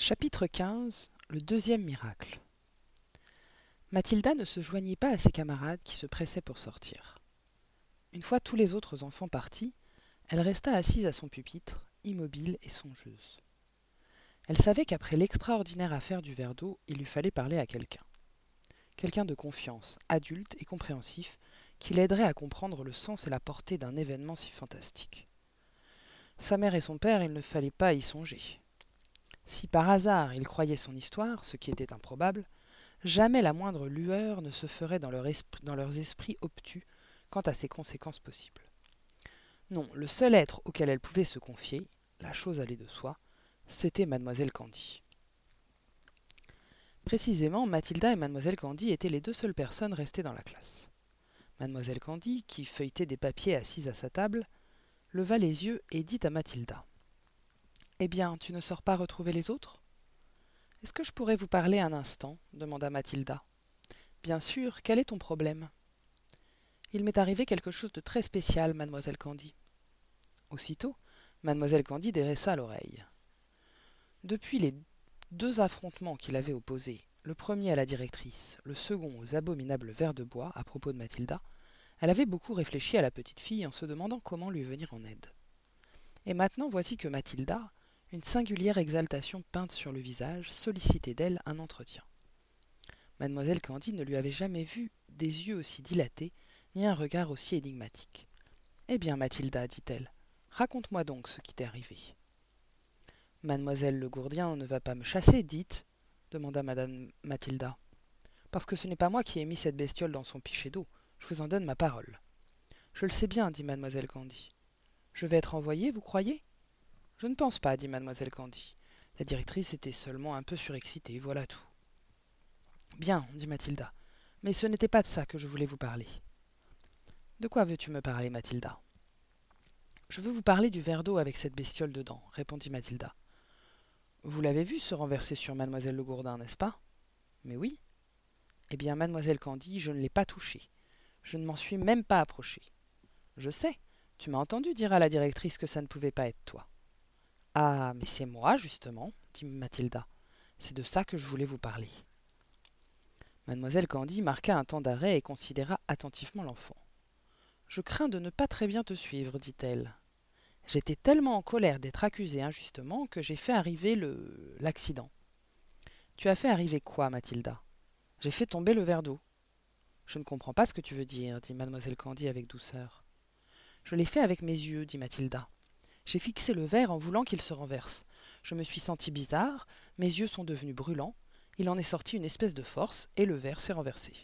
Chapitre XV Le deuxième miracle Mathilda ne se joignit pas à ses camarades qui se pressaient pour sortir. Une fois tous les autres enfants partis, elle resta assise à son pupitre, immobile et songeuse. Elle savait qu'après l'extraordinaire affaire du verre d'eau, il lui fallait parler à quelqu'un. Quelqu'un de confiance, adulte et compréhensif, qui l'aiderait à comprendre le sens et la portée d'un événement si fantastique. Sa mère et son père, il ne fallait pas y songer. Si par hasard ils croyaient son histoire, ce qui était improbable, jamais la moindre lueur ne se ferait dans, leurs esprits obtus quant à ses conséquences possibles. Non, le seul être auquel elle pouvait se confier, la chose allait de soi, c'était mademoiselle Candy. Précisément, Mathilda et mademoiselle Candy étaient les deux seules personnes restées dans la classe. Mademoiselle Candy, qui feuilletait des papiers assise à sa table, leva les yeux et dit à Mathilda. Eh bien, tu ne sors pas retrouver les autres? Est-ce que je pourrais vous parler un instant? demanda Mathilda. Bien sûr, quel est ton problème? Il m'est arrivé quelque chose de très spécial, mademoiselle Candy. Aussitôt, mademoiselle Candy dressa l'oreille. Depuis les deux affrontements qu'il avait opposés, le premier à la directrice, le second aux abominables vers de bois à propos de Mathilda, elle avait beaucoup réfléchi à la petite fille en se demandant comment lui venir en aide. Et maintenant voici que Mathilda, une singulière exaltation peinte sur le visage, sollicitait d'elle un entretien. Mademoiselle Candide ne lui avait jamais vu des yeux aussi dilatés, ni un regard aussi énigmatique. Eh bien, Mathilda, dit-elle, raconte-moi donc ce qui t'est arrivé. Mademoiselle Le Gourdien ne va pas me chasser, dites, demanda madame Mathilda. Parce que ce n'est pas moi qui ai mis cette bestiole dans son pichet d'eau. Je vous en donne ma parole. Je le sais bien, dit mademoiselle Candy. Je vais être envoyée, vous croyez? Je ne pense pas, dit mademoiselle Candy. La directrice était seulement un peu surexcitée, voilà tout. Bien, dit Mathilda. Mais ce n'était pas de ça que je voulais vous parler. De quoi veux-tu me parler, Mathilda? Je veux vous parler du verre d'eau avec cette bestiole dedans, répondit Mathilda. Vous l'avez vu se renverser sur mademoiselle Le Gourdin, n'est-ce pas? Mais oui. Eh bien, mademoiselle Candy, je ne l'ai pas touchée. Je ne m'en suis même pas approché. Je sais, tu m'as entendu dire à la directrice que ça ne pouvait pas être toi. Ah, mais c'est moi, justement, dit Mathilda. C'est de ça que je voulais vous parler. Mademoiselle Candy marqua un temps d'arrêt et considéra attentivement l'enfant. Je crains de ne pas très bien te suivre, dit-elle. J'étais tellement en colère d'être accusée injustement que j'ai fait arriver le l'accident. Tu as fait arriver quoi, Mathilda? J'ai fait tomber le verre d'eau. Je ne comprends pas ce que tu veux dire, dit mademoiselle Candy avec douceur. Je l'ai fait avec mes yeux, dit Mathilda. J'ai fixé le verre en voulant qu'il se renverse. Je me suis senti bizarre, mes yeux sont devenus brûlants, il en est sorti une espèce de force, et le verre s'est renversé.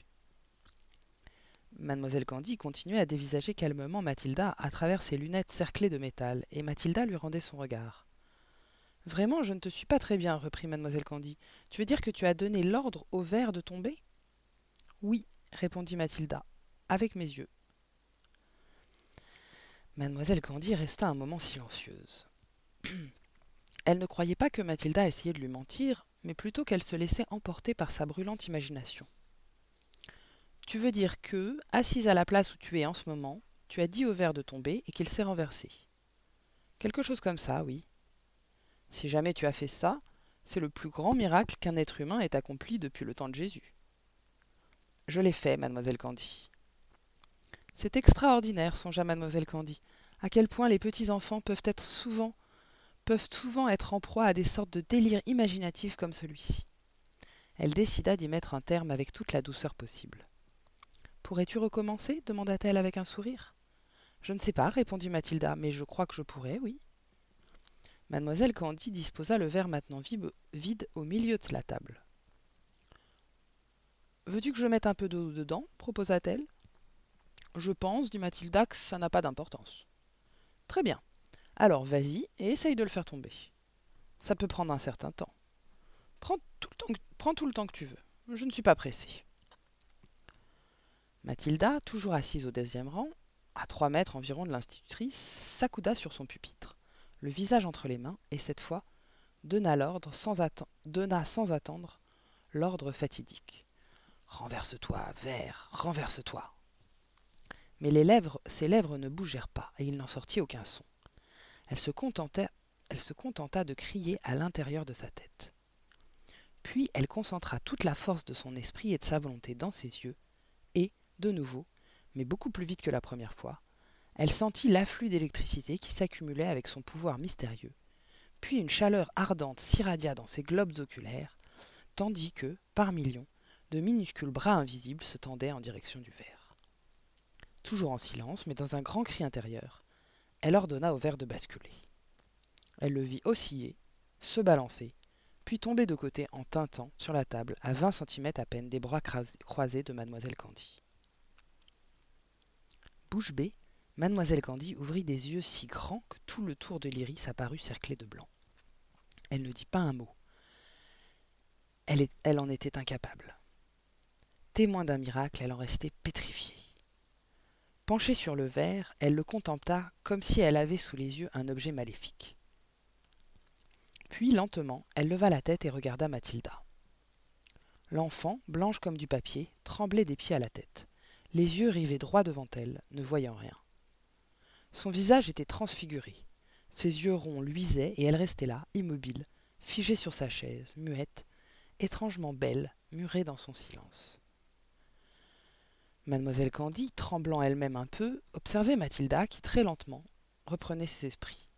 Mademoiselle Candy continuait à dévisager calmement Mathilda à travers ses lunettes cerclées de métal, et Mathilda lui rendait son regard. Vraiment, je ne te suis pas très bien, reprit mademoiselle Candy. Tu veux dire que tu as donné l'ordre au verre de tomber? Oui, répondit Mathilda, avec mes yeux. Mademoiselle Candy resta un moment silencieuse. Elle ne croyait pas que Mathilda essayait de lui mentir, mais plutôt qu'elle se laissait emporter par sa brûlante imagination. Tu veux dire que, assise à la place où tu es en ce moment, tu as dit au verre de tomber et qu'il s'est renversé. Quelque chose comme ça, oui. Si jamais tu as fait ça, c'est le plus grand miracle qu'un être humain ait accompli depuis le temps de Jésus. Je l'ai fait, mademoiselle Candy. C'est extraordinaire, songea mademoiselle Candy, à quel point les petits enfants peuvent être souvent peuvent souvent être en proie à des sortes de délires imaginatifs comme celui-ci. Elle décida d'y mettre un terme avec toute la douceur possible. Pourrais-tu recommencer? demanda-t-elle avec un sourire. Je ne sais pas, répondit Mathilda, mais je crois que je pourrais, oui. Mademoiselle Candy disposa le verre maintenant vide au milieu de la table. Veux-tu que je mette un peu d'eau dedans? proposa-t-elle. Je pense, dit Mathilda, que ça n'a pas d'importance. Très bien. Alors vas-y et essaye de le faire tomber. Ça peut prendre un certain temps. Prends tout le temps que, tu veux. Je ne suis pas pressée. Mathilda, toujours assise au deuxième rang, à trois mètres environ de l'institutrice, s'accouda sur son pupitre, le visage entre les mains, et cette fois donna l'ordre sans, donna sans attendre l'ordre fatidique. Renverse-toi, verre, renverse-toi. Mais ses lèvres ne bougèrent pas, et il n'en sortit aucun son. Elle se contenta de crier à l'intérieur de sa tête. Puis elle concentra toute la force de son esprit et de sa volonté dans ses yeux, et, de nouveau, mais beaucoup plus vite que la première fois, elle sentit l'afflux d'électricité qui s'accumulait avec son pouvoir mystérieux, puis une chaleur ardente s'irradia dans ses globes oculaires, tandis que, par millions, de minuscules bras invisibles se tendaient en direction du verre. Toujours en silence, mais dans un grand cri intérieur, elle ordonna au verre de basculer. Elle le vit osciller, se balancer, puis tomber de côté en tintant sur la table à vingt centimètres à peine des bras croisés de mademoiselle Candy. Bouche bée, mademoiselle Candy ouvrit des yeux si grands que tout le tour de l'iris apparut cerclé de blanc. Elle ne dit pas un mot. Elle, elle en était incapable. Témoin d'un miracle, elle en restait pétrifiée. Penchée sur le verre, elle le contempla comme si elle avait sous les yeux un objet maléfique. Puis, lentement, elle leva la tête et regarda Mathilda. L'enfant, blanche comme du papier, tremblait des pieds à la tête, les yeux rivés droit devant elle, ne voyant rien. Son visage était transfiguré. Ses yeux ronds luisaient et elle restait là, immobile, figée sur sa chaise, muette, étrangement belle, murée dans son silence. Mademoiselle Candy, tremblant elle-même un peu, observait Mathilda qui, très lentement, reprenait ses esprits.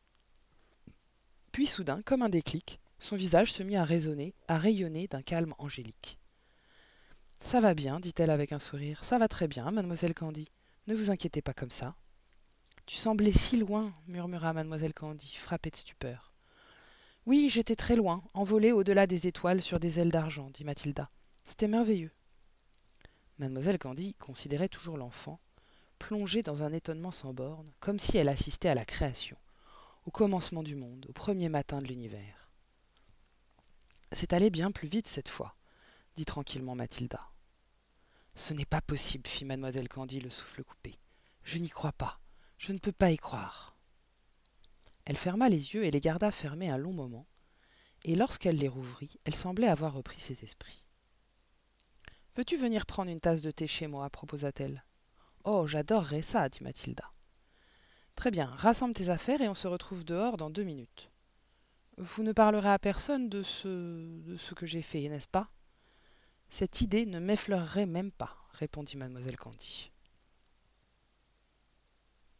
Puis soudain, comme un déclic, son visage se mit à résonner, à rayonner d'un calme angélique. Ça va bien, dit-elle avec un sourire. Ça va très bien, mademoiselle Candy. Ne vous inquiétez pas comme ça. Tu semblais si loin, murmura mademoiselle Candy, frappée de stupeur. Oui, j'étais très loin, envolée au-delà des étoiles sur des ailes d'argent, dit Mathilda. C'était merveilleux. Mademoiselle Candy considérait toujours l'enfant, plongée dans un étonnement sans bornes, comme si elle assistait à la création, au commencement du monde, au premier matin de l'univers. C'est allé bien plus vite cette fois, dit tranquillement Mathilda. Ce n'est pas possible, fit mademoiselle Candy le souffle coupé. Je n'y crois pas. Je ne peux pas y croire. Elle ferma les yeux et les garda fermés un long moment, et lorsqu'elle les rouvrit, elle semblait avoir repris ses esprits. Veux-tu venir prendre une tasse de thé chez moi? proposa-t-elle. Oh, j'adorerais ça, dit Mathilda. Très bien, rassemble tes affaires et on se retrouve dehors dans deux minutes. Vous ne parlerez à personne de ce, de ce que j'ai fait, n'est-ce pas? Cette idée ne m'effleurerait même pas, répondit mademoiselle Candy.